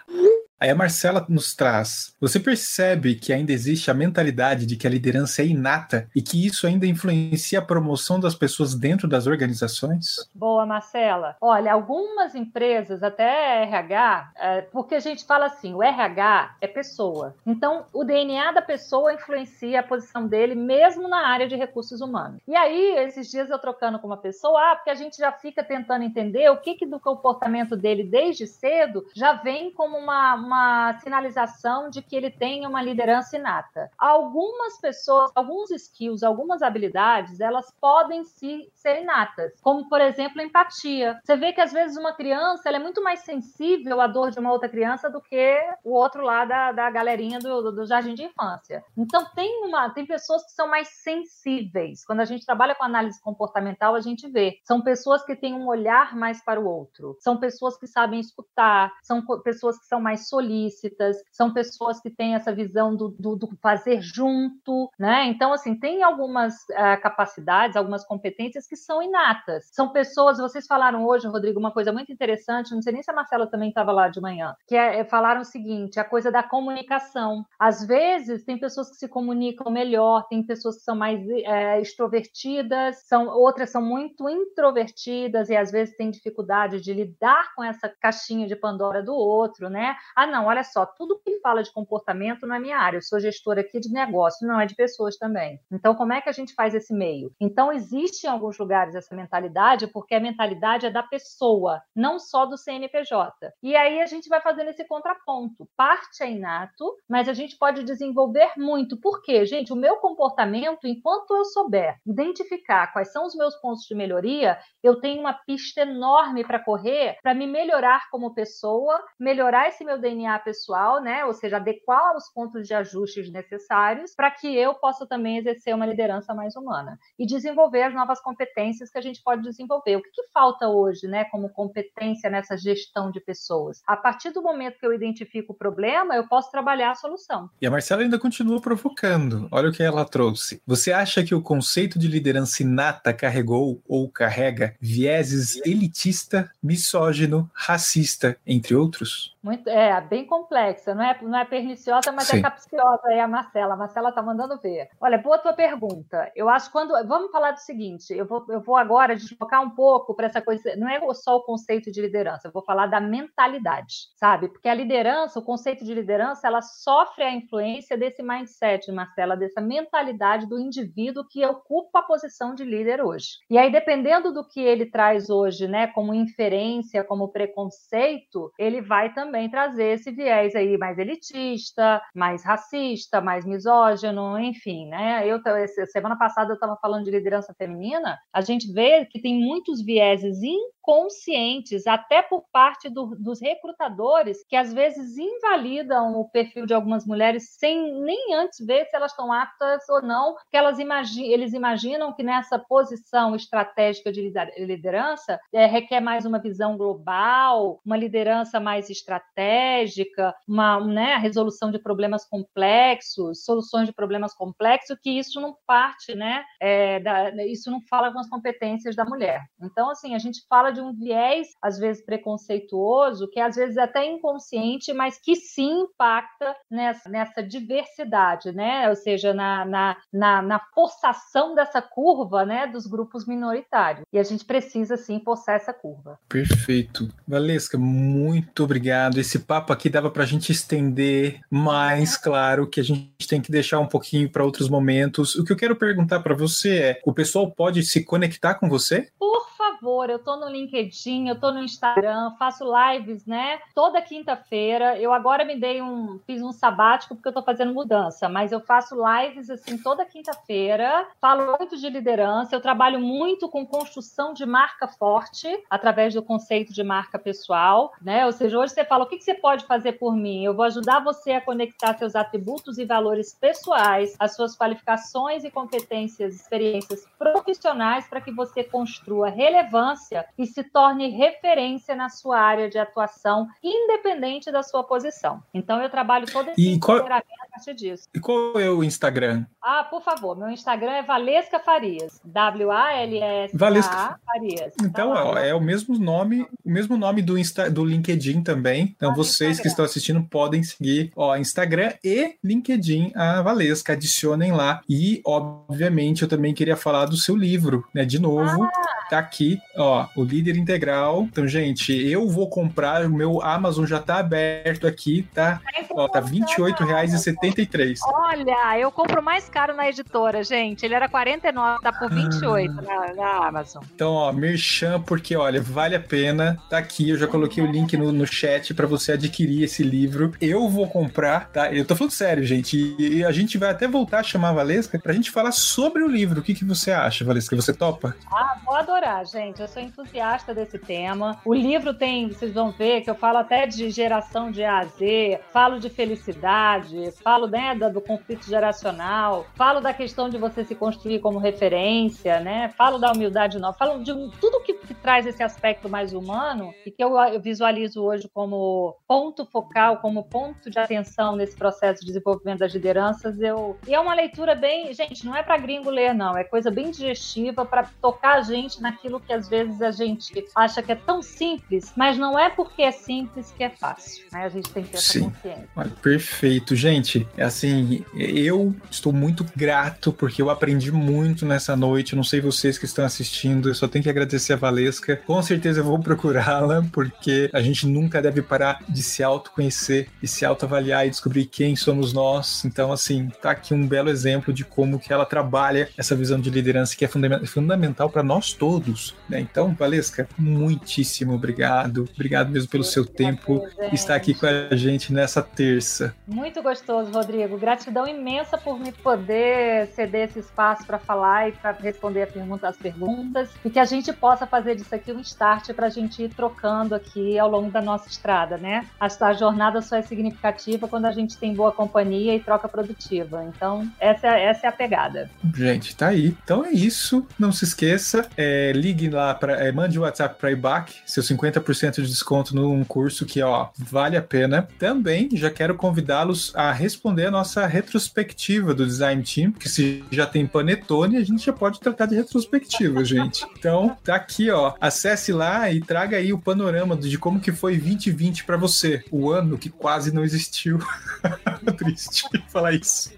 Aí a Marcela nos traz. Você percebe que ainda existe a mentalidade de que a liderança é inata e que isso ainda influencia a promoção das pessoas dentro das organizações? Boa, Marcela. Olha, algumas empresas, até RH, é, porque a gente fala assim, o RH é pessoa. Então, o DNA da pessoa influencia a posição dele, mesmo na área de recursos humanos. E aí, esses dias eu trocando com uma pessoa, ah, porque a gente já fica tentando entender o que, que do comportamento dele desde cedo já vem como uma, uma uma sinalização de que ele tem uma liderança inata. Algumas pessoas, alguns skills, algumas habilidades, elas podem se, ser inatas, como por exemplo empatia. Você vê que às vezes uma criança é muito mais sensível à dor de uma outra criança do que o outro lá da, da galerinha do, do jardim de infância. Então tem uma, tem pessoas que são mais sensíveis. Quando a gente trabalha com análise comportamental, a gente vê. São pessoas que têm um olhar mais para o outro. São pessoas que sabem escutar. São pessoas que são mais solícitas, são pessoas que têm essa visão do, do, do fazer junto, né? Então, assim, tem algumas uh, capacidades, algumas competências que são inatas. São pessoas, vocês falaram hoje, Rodrigo, uma coisa muito interessante, não sei nem se a Marcela também estava lá de manhã, que é, é, falaram o seguinte, a coisa da comunicação. Às vezes, tem pessoas que se comunicam melhor, tem pessoas que são mais é, extrovertidas, são, outras são muito introvertidas e às vezes têm dificuldade de lidar com essa caixinha de Pandora do outro, né? Ah, não, olha só, tudo que fala de comportamento não é minha área, eu sou gestora aqui de negócio, não é de pessoas também. Então, como é que a gente faz esse meio? Então, existe em alguns lugares essa mentalidade, porque a mentalidade é da pessoa, não só do CNPJ. E aí a gente vai fazendo esse contraponto. Parte é inato, mas a gente pode desenvolver muito. Por quê, gente? O meu comportamento, enquanto eu souber identificar quais são os meus pontos de melhoria, eu tenho uma pista enorme para correr para me melhorar como pessoa, melhorar esse meu DNA pessoal, né? Ou seja, adequar os pontos de ajustes necessários para que eu possa também exercer uma liderança mais humana e desenvolver as novas competências que a gente pode desenvolver. O que, que falta hoje, né, como competência nessa gestão de pessoas? A partir do momento que eu identifico o problema, eu posso trabalhar a solução. E a Marcela ainda continua provocando. Olha o que ela trouxe. Você acha que o conceito de liderança inata carregou ou carrega vieses elitista, misógino, racista, entre outros? Muito, é, bem complexa, não é, não é perniciosa, mas é Sim. é capciosa aí a Marcela. A Marcela tá mandando ver. Olha, boa tua pergunta. Eu acho quando. Vamos falar do seguinte: eu vou, eu vou agora deslocar um pouco para essa coisa. Não é só o conceito de liderança, eu vou falar da mentalidade, sabe? Porque a liderança, o conceito de liderança, ela sofre a influência desse mindset, Marcela, dessa mentalidade do indivíduo que ocupa a posição de líder hoje. E aí, dependendo do que ele traz hoje, né, como inferência, como preconceito, ele vai também trazer esse viés aí mais elitista, mais racista, mais misógino, enfim, né? Eu semana passada eu estava falando de liderança feminina, a gente vê que tem muitos vieses conscientes, até por parte do, dos recrutadores, que às vezes invalidam o perfil de algumas mulheres sem nem antes ver se elas estão aptas ou não, que elas imagi eles imaginam que nessa posição estratégica de liderança é, requer mais uma visão global, uma liderança mais estratégica, uma né, resolução de problemas complexos, soluções de problemas complexos, que isso não parte, né? É, da, isso não fala com as competências da mulher. Então, assim, a gente fala de um viés, às vezes preconceituoso, que às vezes é até inconsciente, mas que sim impacta nessa, nessa diversidade, né? Ou seja, na, na, na, na forçação dessa curva, né, dos grupos minoritários. E a gente precisa sim forçar essa curva. Perfeito. Valesca, muito obrigado. Esse papo aqui dava para a gente estender mais, claro, que a gente tem que deixar um pouquinho para outros momentos. O que eu quero perguntar para você é: o pessoal pode se conectar com você? Por favor, eu tô no LinkedIn, eu tô no Instagram, faço lives, né? Toda quinta-feira. Eu agora me dei um, fiz um sabático porque eu tô fazendo mudança, mas eu faço lives assim toda quinta-feira. Falo muito de liderança, eu trabalho muito com construção de marca forte através do conceito de marca pessoal, né? Ou seja, hoje você fala o que, que você pode fazer por mim? Eu vou ajudar você a conectar seus atributos e valores pessoais, as suas qualificações e competências, experiências profissionais para que você construa relevância relevância e se torne referência na sua área de atuação, independente da sua posição. Então, eu trabalho todo esse e qual... a partir disso. E qual é o Instagram? Ah, por favor, meu Instagram é Valesca Farias. W-A-L-S-K Farias. Então, tá é o mesmo nome, o mesmo nome do, Insta, do LinkedIn também. Então, ah, vocês Instagram. que estão assistindo podem seguir ó, Instagram e LinkedIn a Valesca. Adicionem lá. E, obviamente, eu também queria falar do seu livro, né? De novo, ah. tá aqui ó, o líder integral. Então, gente, eu vou comprar, o meu Amazon já tá aberto aqui, tá? Ó, tá R$28,73. Olha, eu compro mais caro na editora, gente. Ele era 49, tá por 28 ah. na, na Amazon. Então, ó, merchan, porque, olha, vale a pena. Tá aqui, eu já coloquei o link no, no chat para você adquirir esse livro. Eu vou comprar, tá? Eu tô falando sério, gente. E a gente vai até voltar a chamar a Valesca pra gente falar sobre o livro. O que, que você acha, Valesca? Você topa? Ah, vou adorar, gente gente. Eu sou entusiasta desse tema. O livro tem, vocês vão ver, que eu falo até de geração de A a Z, falo de felicidade, falo né, do conflito geracional, falo da questão de você se construir como referência, né? Falo da humildade nova, falo de tudo que, que traz esse aspecto mais humano e que eu, eu visualizo hoje como ponto focal, como ponto de atenção nesse processo de desenvolvimento das lideranças. Eu, e é uma leitura bem, gente, não é para gringo ler, não, é coisa bem digestiva para tocar a gente naquilo que às vezes a gente acha que é tão simples, mas não é porque é simples que é fácil. Né? A gente tem que ter essa Sim. consciência. Olha, perfeito, gente. É assim, eu estou muito grato porque eu aprendi muito nessa noite. Não sei vocês que estão assistindo, eu só tenho que agradecer a Valesca. Com certeza eu vou procurá-la porque a gente nunca deve parar de se autoconhecer e se autoavaliar e descobrir quem somos nós. Então, assim, tá aqui um belo exemplo de como que ela trabalha essa visão de liderança que é fundamental para nós todos. Né? Então, Valesca, muitíssimo obrigado. Obrigado mesmo pelo seu tempo estar aqui com a gente nessa terça. Muito gostoso, Rodrigo. Gratidão imensa por me poder ceder esse espaço para falar e para responder pergunta, as perguntas e que a gente possa fazer disso aqui um start para a gente ir trocando aqui ao longo da nossa estrada, né? A, jornada só é significativa quando a gente tem boa companhia e troca produtiva. Então, essa, é, essa é a pegada. Gente, tá aí. Então é isso. Não se esqueça, é, ligue lá, é, mande o um WhatsApp para IBAC, seu 50% de desconto num curso que, ó, vale a pena. Também já quero convidá-los a responder a nossa retrospectiva do Design Team, que se já tem panetone, a gente já pode tratar de retrospectiva, <laughs> gente. Então, tá aqui, ó. Acesse lá e traga aí o panorama de como que foi 2020 para você, o ano que quase não existiu. <laughs> Triste falar isso.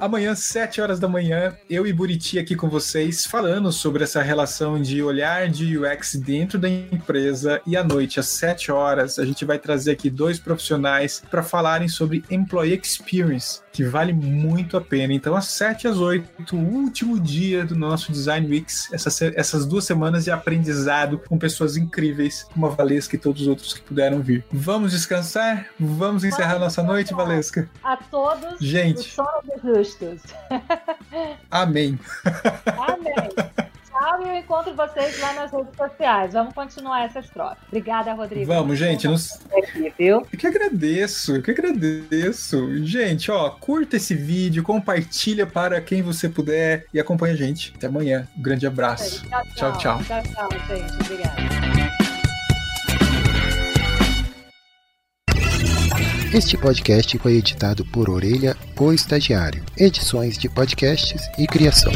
Amanhã, 7 horas da manhã, eu e Buriti aqui com vocês, falando sobre essa relação de olhar de UX dentro da empresa. E à noite, às 7 horas, a gente vai trazer aqui dois profissionais para falarem sobre Employee Experience, que vale muito a pena. Então, às 7 às 8, o último dia do nosso Design Weeks, essas, essas duas semanas de aprendizado com pessoas incríveis, como a Valesca e todos os outros que puderam vir. Vamos descansar? Vamos encerrar Vamos nossa noite, Valesca? A todos, gente. O sono dos justos. Amém. <laughs> Amém e eu encontro vocês lá nas redes sociais. Vamos continuar essas trocas. Obrigada, Rodrigo. Vamos, gente. Nos... Aqui, viu? Eu que agradeço, eu que agradeço. Gente, ó, curta esse vídeo, compartilha para quem você puder e acompanha a gente. Até amanhã. Um grande abraço. Tchau, tchau. Tchau, tchau, tchau, tchau gente. Obrigada. Este podcast foi editado por Orelha, o Estagiário. Edições de podcasts e criação.